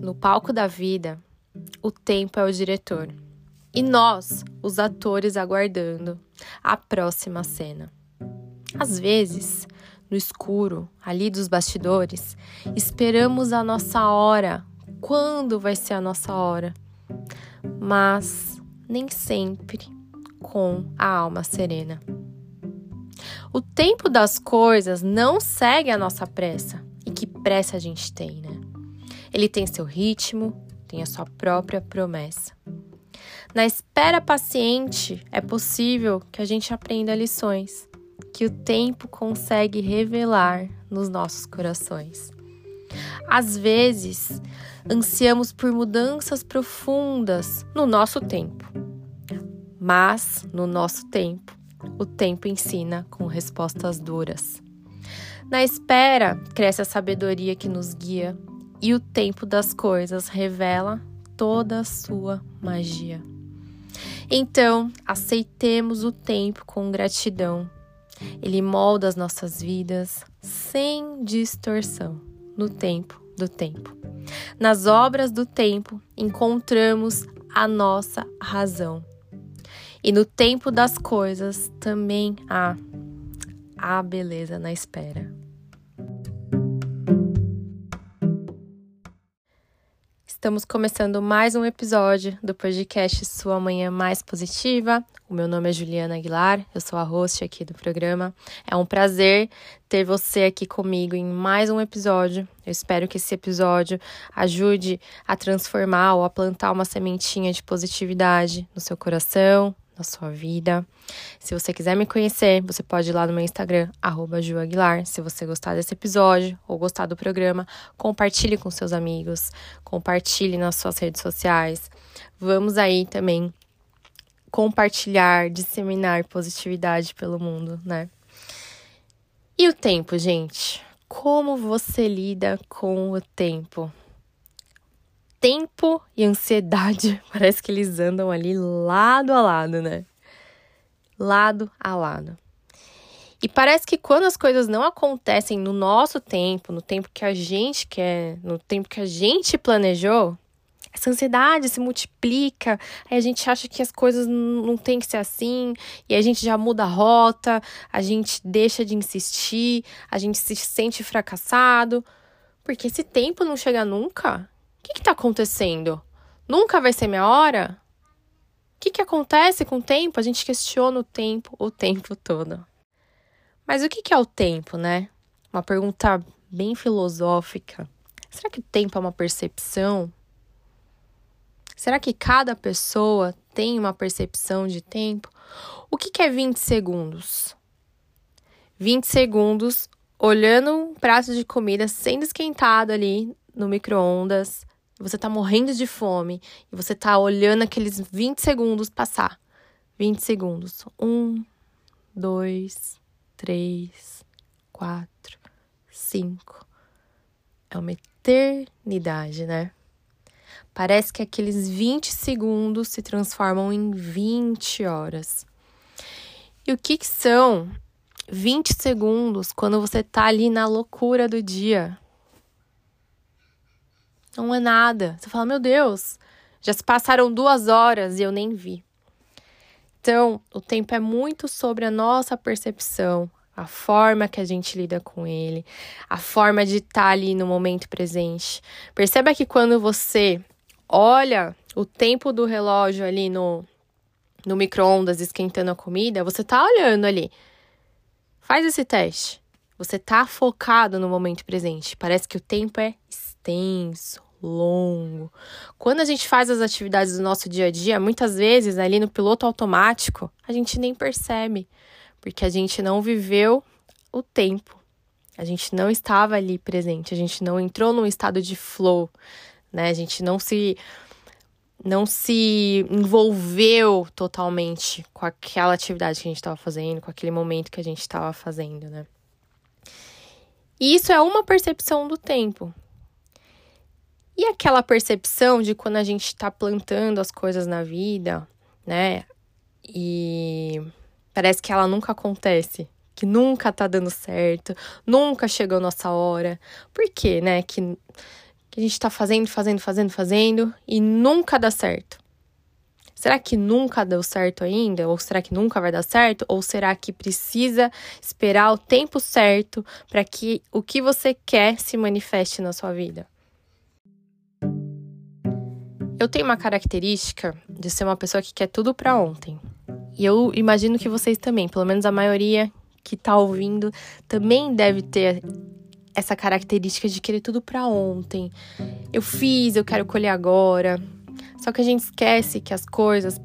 No palco da vida, o tempo é o diretor e nós, os atores, aguardando a próxima cena. Às vezes, no escuro, ali dos bastidores, esperamos a nossa hora. Quando vai ser a nossa hora? Mas nem sempre com a alma serena. O tempo das coisas não segue a nossa pressa. E que pressa a gente tem, né? Ele tem seu ritmo, tem a sua própria promessa. Na espera paciente, é possível que a gente aprenda lições que o tempo consegue revelar nos nossos corações. Às vezes, ansiamos por mudanças profundas no nosso tempo, mas no nosso tempo, o tempo ensina com respostas duras. Na espera, cresce a sabedoria que nos guia e o tempo das coisas revela toda a sua magia. Então, aceitemos o tempo com gratidão. Ele molda as nossas vidas sem distorção, no tempo do tempo. Nas obras do tempo, encontramos a nossa razão. E no tempo das coisas também há a beleza na espera. Estamos começando mais um episódio do podcast Sua Manhã Mais Positiva. O meu nome é Juliana Aguilar, eu sou a host aqui do programa. É um prazer ter você aqui comigo em mais um episódio. Eu espero que esse episódio ajude a transformar ou a plantar uma sementinha de positividade no seu coração, na sua vida. Se você quiser me conhecer, você pode ir lá no meu Instagram, @juaguilar. Se você gostar desse episódio ou gostar do programa, compartilhe com seus amigos, compartilhe nas suas redes sociais. Vamos aí também compartilhar, disseminar positividade pelo mundo, né? E o tempo, gente? Como você lida com o tempo? Tempo e ansiedade, parece que eles andam ali lado a lado, né? Lado a lado. E parece que quando as coisas não acontecem no nosso tempo, no tempo que a gente quer, no tempo que a gente planejou, essa ansiedade se multiplica, aí a gente acha que as coisas não tem que ser assim, e a gente já muda a rota, a gente deixa de insistir, a gente se sente fracassado, porque esse tempo não chega nunca. O que está acontecendo? Nunca vai ser minha hora? O que, que acontece com o tempo? A gente questiona o tempo o tempo todo. Mas o que, que é o tempo, né? Uma pergunta bem filosófica. Será que o tempo é uma percepção? Será que cada pessoa tem uma percepção de tempo? O que, que é 20 segundos? 20 segundos olhando um prato de comida sendo esquentado ali no micro-ondas, você tá morrendo de fome e você tá olhando aqueles 20 segundos passar. 20 segundos. Um, dois, três, quatro, cinco. É uma eternidade, né? Parece que aqueles 20 segundos se transformam em 20 horas. E o que, que são 20 segundos quando você tá ali na loucura do dia? Não é nada. Você fala, meu Deus, já se passaram duas horas e eu nem vi. Então, o tempo é muito sobre a nossa percepção, a forma que a gente lida com ele, a forma de estar ali no momento presente. Perceba que quando você olha o tempo do relógio ali no, no micro-ondas esquentando a comida, você tá olhando ali. Faz esse teste. Você tá focado no momento presente. Parece que o tempo é extenso, longo. Quando a gente faz as atividades do nosso dia a dia, muitas vezes ali no piloto automático, a gente nem percebe, porque a gente não viveu o tempo. A gente não estava ali presente, a gente não entrou num estado de flow, né? A gente não se não se envolveu totalmente com aquela atividade que a gente estava fazendo, com aquele momento que a gente estava fazendo, né? E isso é uma percepção do tempo. E aquela percepção de quando a gente está plantando as coisas na vida, né? E parece que ela nunca acontece, que nunca tá dando certo, nunca chegou a nossa hora. Por quê, né? Que que a gente tá fazendo, fazendo, fazendo, fazendo e nunca dá certo. Será que nunca deu certo ainda? Ou será que nunca vai dar certo? Ou será que precisa esperar o tempo certo para que o que você quer se manifeste na sua vida? Eu tenho uma característica de ser uma pessoa que quer tudo para ontem. E eu imagino que vocês também, pelo menos a maioria que tá ouvindo, também deve ter essa característica de querer tudo para ontem. Eu fiz, eu quero colher agora. Só que a gente esquece que as coisas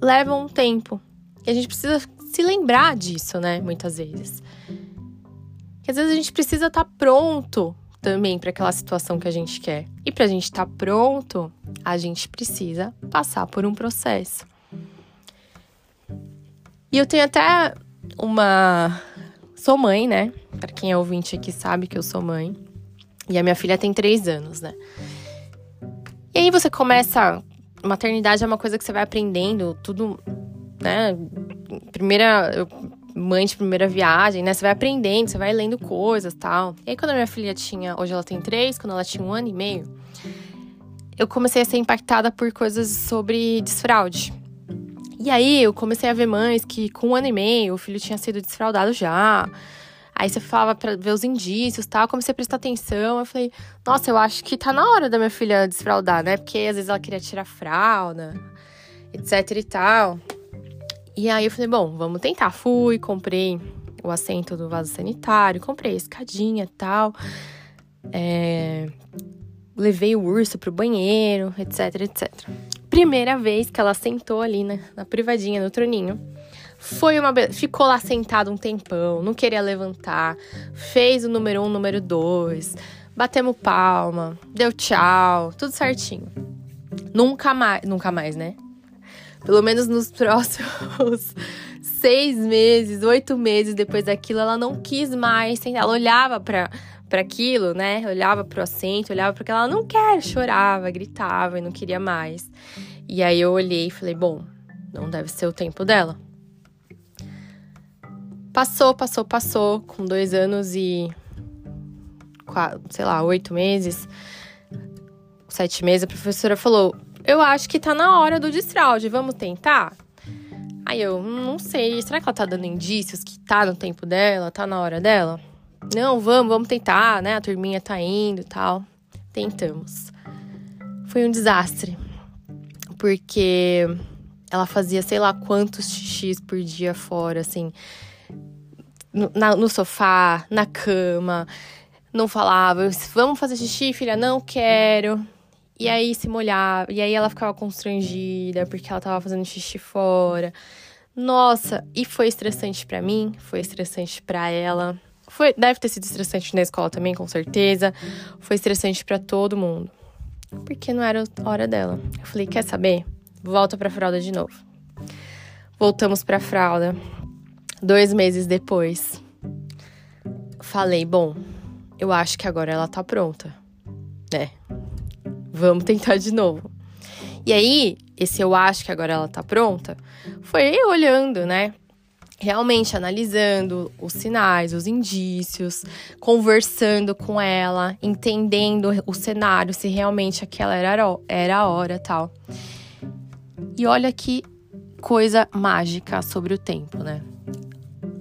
levam um tempo. E a gente precisa se lembrar disso, né? Muitas vezes. Que às vezes a gente precisa estar tá pronto também para aquela situação que a gente quer. E para a gente estar tá pronto, a gente precisa passar por um processo. E eu tenho até uma. Sou mãe, né? Para quem é ouvinte aqui sabe que eu sou mãe. E a minha filha tem três anos, né? E aí você começa. Maternidade é uma coisa que você vai aprendendo, tudo, né? Primeira. Mãe de primeira viagem, né? Você vai aprendendo, você vai lendo coisas tal. E aí, quando a minha filha tinha. Hoje ela tem três, quando ela tinha um ano e meio, eu comecei a ser impactada por coisas sobre desfraude. E aí eu comecei a ver mães que com um ano e meio o filho tinha sido desfraudado já. Aí você falava para ver os indícios tal. Comecei a prestar atenção. Eu falei, nossa, eu acho que tá na hora da minha filha desfraudar, né? Porque às vezes ela queria tirar fralda, etc e tal. E aí eu falei, bom, vamos tentar. Fui, comprei o assento do vaso sanitário, comprei a escadinha e tal. É, levei o urso pro banheiro, etc, etc. Primeira vez que ela sentou ali na, na privadinha, no troninho. Foi uma. Ficou lá sentado um tempão, não queria levantar. Fez o número um, número dois. Batemos palma, deu tchau, tudo certinho. Nunca mais. Nunca mais, né? Pelo menos nos próximos seis meses, oito meses depois daquilo, ela não quis mais sentar. Ela olhava pra, para aquilo, né? Olhava pro assento, olhava para ela não quer, chorava, gritava e não queria mais. E aí eu olhei e falei, bom, não deve ser o tempo dela. Passou, passou, passou, com dois anos e. sei lá, oito meses, sete meses, a professora falou: Eu acho que tá na hora do desfraude, vamos tentar? Aí eu, não sei, será que ela tá dando indícios que tá no tempo dela, tá na hora dela? Não, vamos, vamos tentar, né? A turminha tá indo e tal. Tentamos. Foi um desastre. Porque ela fazia sei lá quantos xixis por dia fora, assim no, na, no sofá, na cama, não falava, vamos fazer xixi, filha? Não quero. E aí se molhava, e aí ela ficava constrangida porque ela tava fazendo xixi fora. Nossa, e foi estressante para mim, foi estressante para ela. Foi, deve ter sido estressante na escola também, com certeza. Foi estressante para todo mundo. Porque não era hora dela. Eu falei: "Quer saber? Volta para fralda de novo". Voltamos para fralda. Dois meses depois, falei: bom, eu acho que agora ela tá pronta, né? Vamos tentar de novo. E aí, esse eu acho que agora ela tá pronta, foi olhando, né? Realmente analisando os sinais, os indícios, conversando com ela, entendendo o cenário, se realmente aquela era, era a hora tal. E olha que coisa mágica sobre o tempo, né?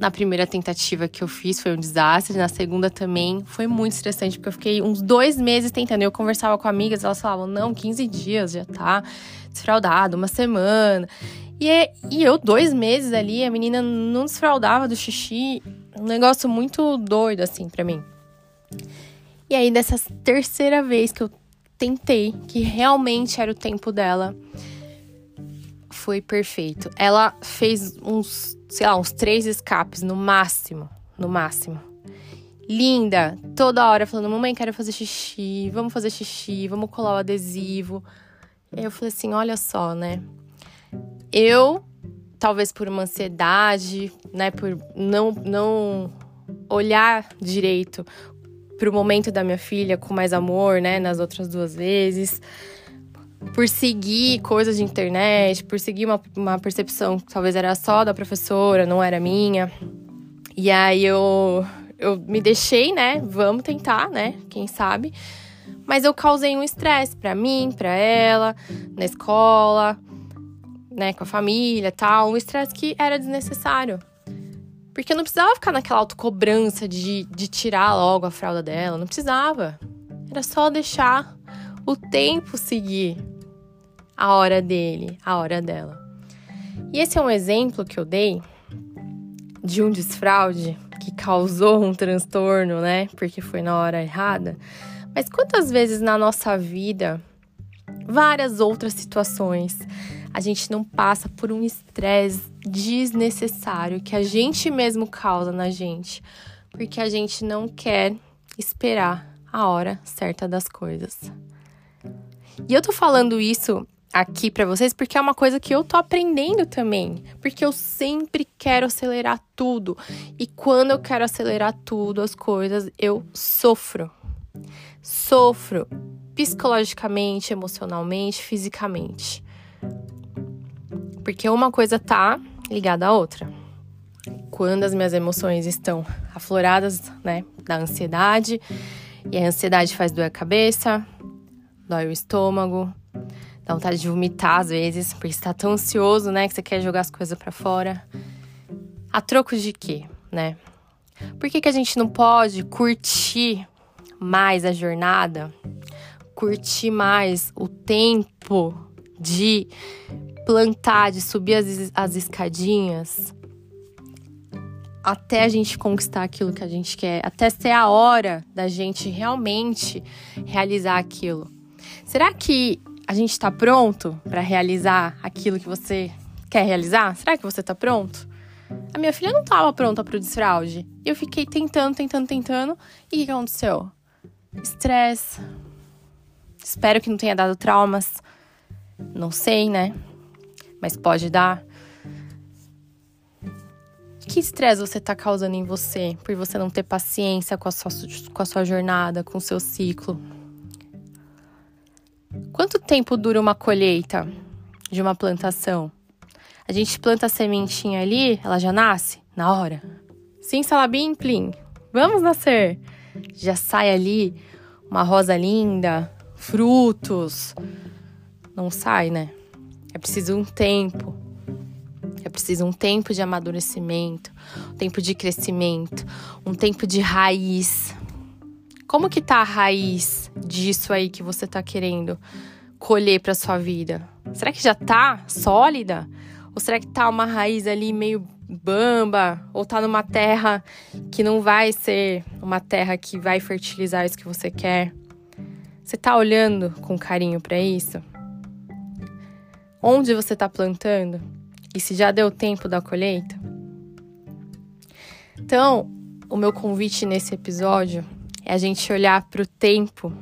Na primeira tentativa que eu fiz foi um desastre, na segunda também foi muito estressante, porque eu fiquei uns dois meses tentando. Eu conversava com amigas, elas falavam: não, 15 dias já tá desfraudado, uma semana. E, e eu, dois meses ali, a menina não desfraudava do xixi. Um negócio muito doido, assim, para mim. E aí, dessa terceira vez que eu tentei, que realmente era o tempo dela, foi perfeito. Ela fez uns sei lá, uns três escapes no máximo, no máximo. Linda, toda hora falando: "Mamãe, quero fazer xixi, vamos fazer xixi, vamos colar o adesivo". Eu falei assim: "Olha só, né? Eu talvez por uma ansiedade, né, por não não olhar direito para o momento da minha filha com mais amor, né, nas outras duas vezes, por seguir coisas de internet, por seguir uma, uma percepção que talvez era só da professora, não era minha. E aí eu, eu me deixei, né? Vamos tentar, né? Quem sabe. Mas eu causei um estresse para mim, para ela, na escola, né, com a família, tal, um estresse que era desnecessário. Porque eu não precisava ficar naquela autocobrança de, de tirar logo a fralda dela, não precisava. Era só deixar o tempo seguir a hora dele, a hora dela. E esse é um exemplo que eu dei de um desfraude que causou um transtorno, né? Porque foi na hora errada. Mas quantas vezes na nossa vida, várias outras situações, a gente não passa por um estresse desnecessário que a gente mesmo causa na gente, porque a gente não quer esperar a hora certa das coisas. E eu tô falando isso aqui para vocês porque é uma coisa que eu tô aprendendo também, porque eu sempre quero acelerar tudo. E quando eu quero acelerar tudo, as coisas, eu sofro. Sofro psicologicamente, emocionalmente, fisicamente. Porque uma coisa tá ligada à outra. Quando as minhas emoções estão afloradas, né, da ansiedade, e a ansiedade faz doer a cabeça, dói o estômago, dá vontade de vomitar às vezes, porque está tão ansioso, né, que você quer jogar as coisas para fora. A troco de quê, né? Por que, que a gente não pode curtir mais a jornada? Curtir mais o tempo de plantar, de subir as, as escadinhas até a gente conquistar aquilo que a gente quer, até ser a hora da gente realmente realizar aquilo. Será que a gente está pronto para realizar aquilo que você quer realizar? Será que você está pronto? A minha filha não estava pronta para o desfraude. Eu fiquei tentando, tentando, tentando. E o que aconteceu? Estresse. Espero que não tenha dado traumas. Não sei, né? Mas pode dar. Que estresse você está causando em você por você não ter paciência com a, sua, com a sua jornada, com o seu ciclo? Quanto tempo dura uma colheita de uma plantação? A gente planta a sementinha ali, ela já nasce na hora. Sim, salabim, plim. Vamos nascer. Já sai ali uma rosa linda, frutos. Não sai, né? É preciso um tempo. É preciso um tempo de amadurecimento, um tempo de crescimento, um tempo de raiz. Como que tá a raiz disso aí que você tá querendo colher para sua vida? Será que já tá sólida? Ou será que tá uma raiz ali meio bamba? Ou tá numa terra que não vai ser uma terra que vai fertilizar isso que você quer? Você tá olhando com carinho para isso? Onde você está plantando? E se já deu tempo da colheita? Então, o meu convite nesse episódio é a gente olhar para o tempo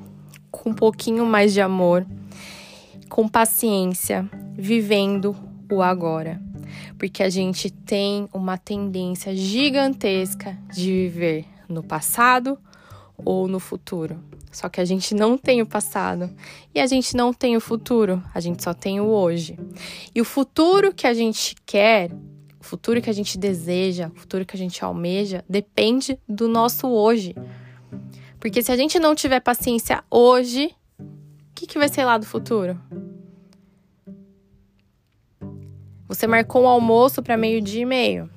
com um pouquinho mais de amor, com paciência, vivendo o agora. Porque a gente tem uma tendência gigantesca de viver no passado ou no futuro. Só que a gente não tem o passado e a gente não tem o futuro, a gente só tem o hoje. E o futuro que a gente quer, o futuro que a gente deseja, o futuro que a gente almeja, depende do nosso hoje. Porque se a gente não tiver paciência hoje, o que, que vai ser lá do futuro? Você marcou um almoço para meio-dia e meio.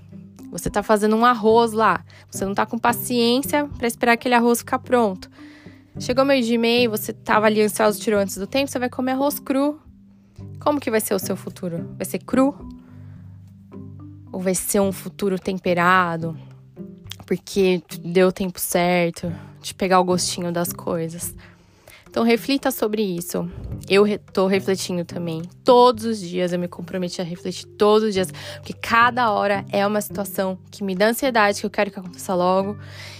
Você tá fazendo um arroz lá. Você não tá com paciência para esperar aquele arroz ficar pronto. Chegou meio dia e meio, você tava ali ansioso, tirou antes do tempo, você vai comer arroz cru. Como que vai ser o seu futuro? Vai ser cru? Ou vai ser um futuro temperado? Porque deu o tempo certo de pegar o gostinho das coisas. Então reflita sobre isso. Eu estou refletindo também. Todos os dias eu me comprometi a refletir todos os dias, porque cada hora é uma situação que me dá ansiedade, que eu quero que aconteça logo,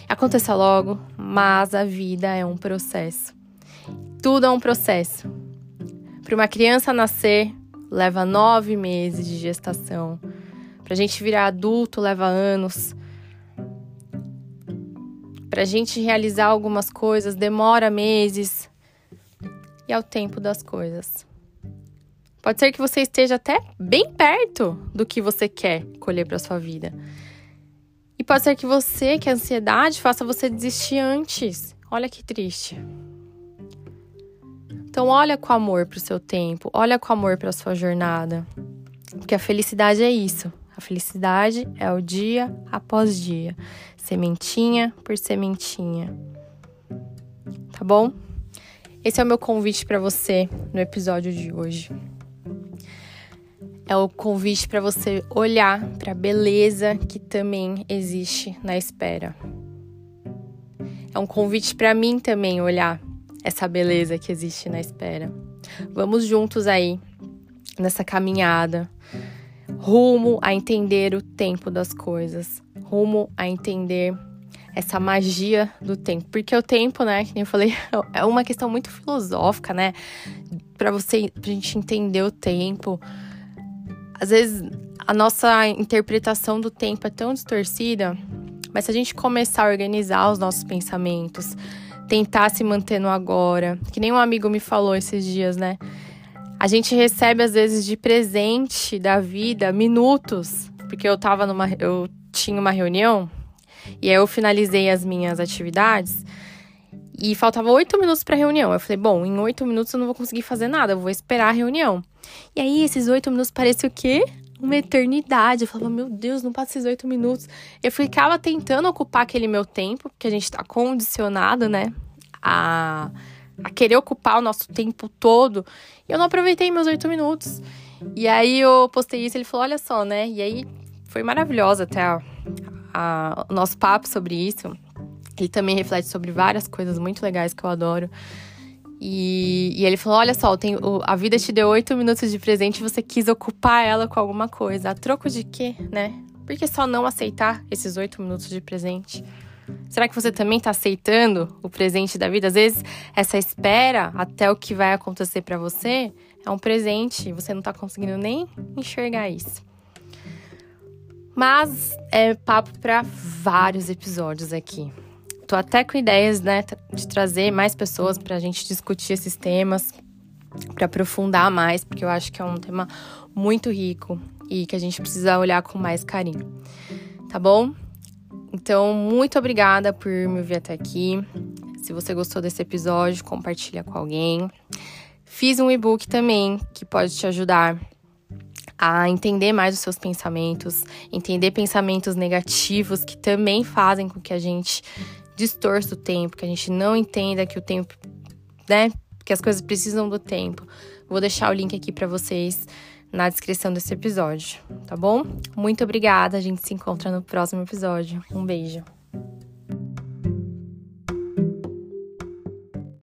aconteça logo, mas a vida é um processo. Tudo é um processo. Para uma criança nascer, leva nove meses de gestação. Para a gente virar adulto, leva anos. Para a gente realizar algumas coisas, demora meses e ao tempo das coisas. Pode ser que você esteja até bem perto do que você quer colher para sua vida. E pode ser que você, que a ansiedade faça você desistir antes. Olha que triste. Então, olha com amor para o seu tempo, olha com amor para sua jornada. Porque a felicidade é isso. Felicidade é o dia após dia, sementinha por sementinha. Tá bom? Esse é o meu convite para você no episódio de hoje. É o convite para você olhar para a beleza que também existe na espera. É um convite para mim também olhar essa beleza que existe na espera. Vamos juntos aí nessa caminhada, rumo a entender o tempo das coisas, rumo a entender essa magia do tempo, porque o tempo, né, que nem eu falei, é uma questão muito filosófica, né, para você, pra gente entender o tempo. Às vezes a nossa interpretação do tempo é tão distorcida, mas se a gente começar a organizar os nossos pensamentos, tentar se manter no agora. Que nem um amigo me falou esses dias, né? A gente recebe às vezes de presente da vida minutos, porque eu tava numa eu tinha uma reunião e aí eu finalizei as minhas atividades e faltava oito minutos para a reunião. Eu falei, bom, em oito minutos eu não vou conseguir fazer nada, eu vou esperar a reunião. E aí esses oito minutos parece o quê? Uma eternidade. Eu falava, meu Deus, não passa esses oito minutos. Eu ficava tentando ocupar aquele meu tempo, porque a gente está condicionado, né? a, a querer ocupar o nosso tempo todo. E eu não aproveitei meus oito minutos. E aí eu postei isso, ele falou, olha só, né? E aí foi maravilhosa até a, a, o nosso papo sobre isso. Ele também reflete sobre várias coisas muito legais que eu adoro. E, e ele falou: Olha só, tem, o, a vida te deu oito minutos de presente e você quis ocupar ela com alguma coisa. A troco de quê, né? Por que só não aceitar esses oito minutos de presente? Será que você também está aceitando o presente da vida? Às vezes, essa espera até o que vai acontecer para você é um presente você não está conseguindo nem enxergar isso. Mas é papo para vários episódios aqui. Tô até com ideias, né, de trazer mais pessoas para a gente discutir esses temas, para aprofundar mais, porque eu acho que é um tema muito rico e que a gente precisa olhar com mais carinho. Tá bom? Então, muito obrigada por me ouvir até aqui. Se você gostou desse episódio, compartilha com alguém. Fiz um e-book também que pode te ajudar a entender mais os seus pensamentos, entender pensamentos negativos que também fazem com que a gente distorça o tempo, que a gente não entenda que o tempo, né, que as coisas precisam do tempo. Vou deixar o link aqui para vocês na descrição desse episódio, tá bom? Muito obrigada, a gente se encontra no próximo episódio. Um beijo.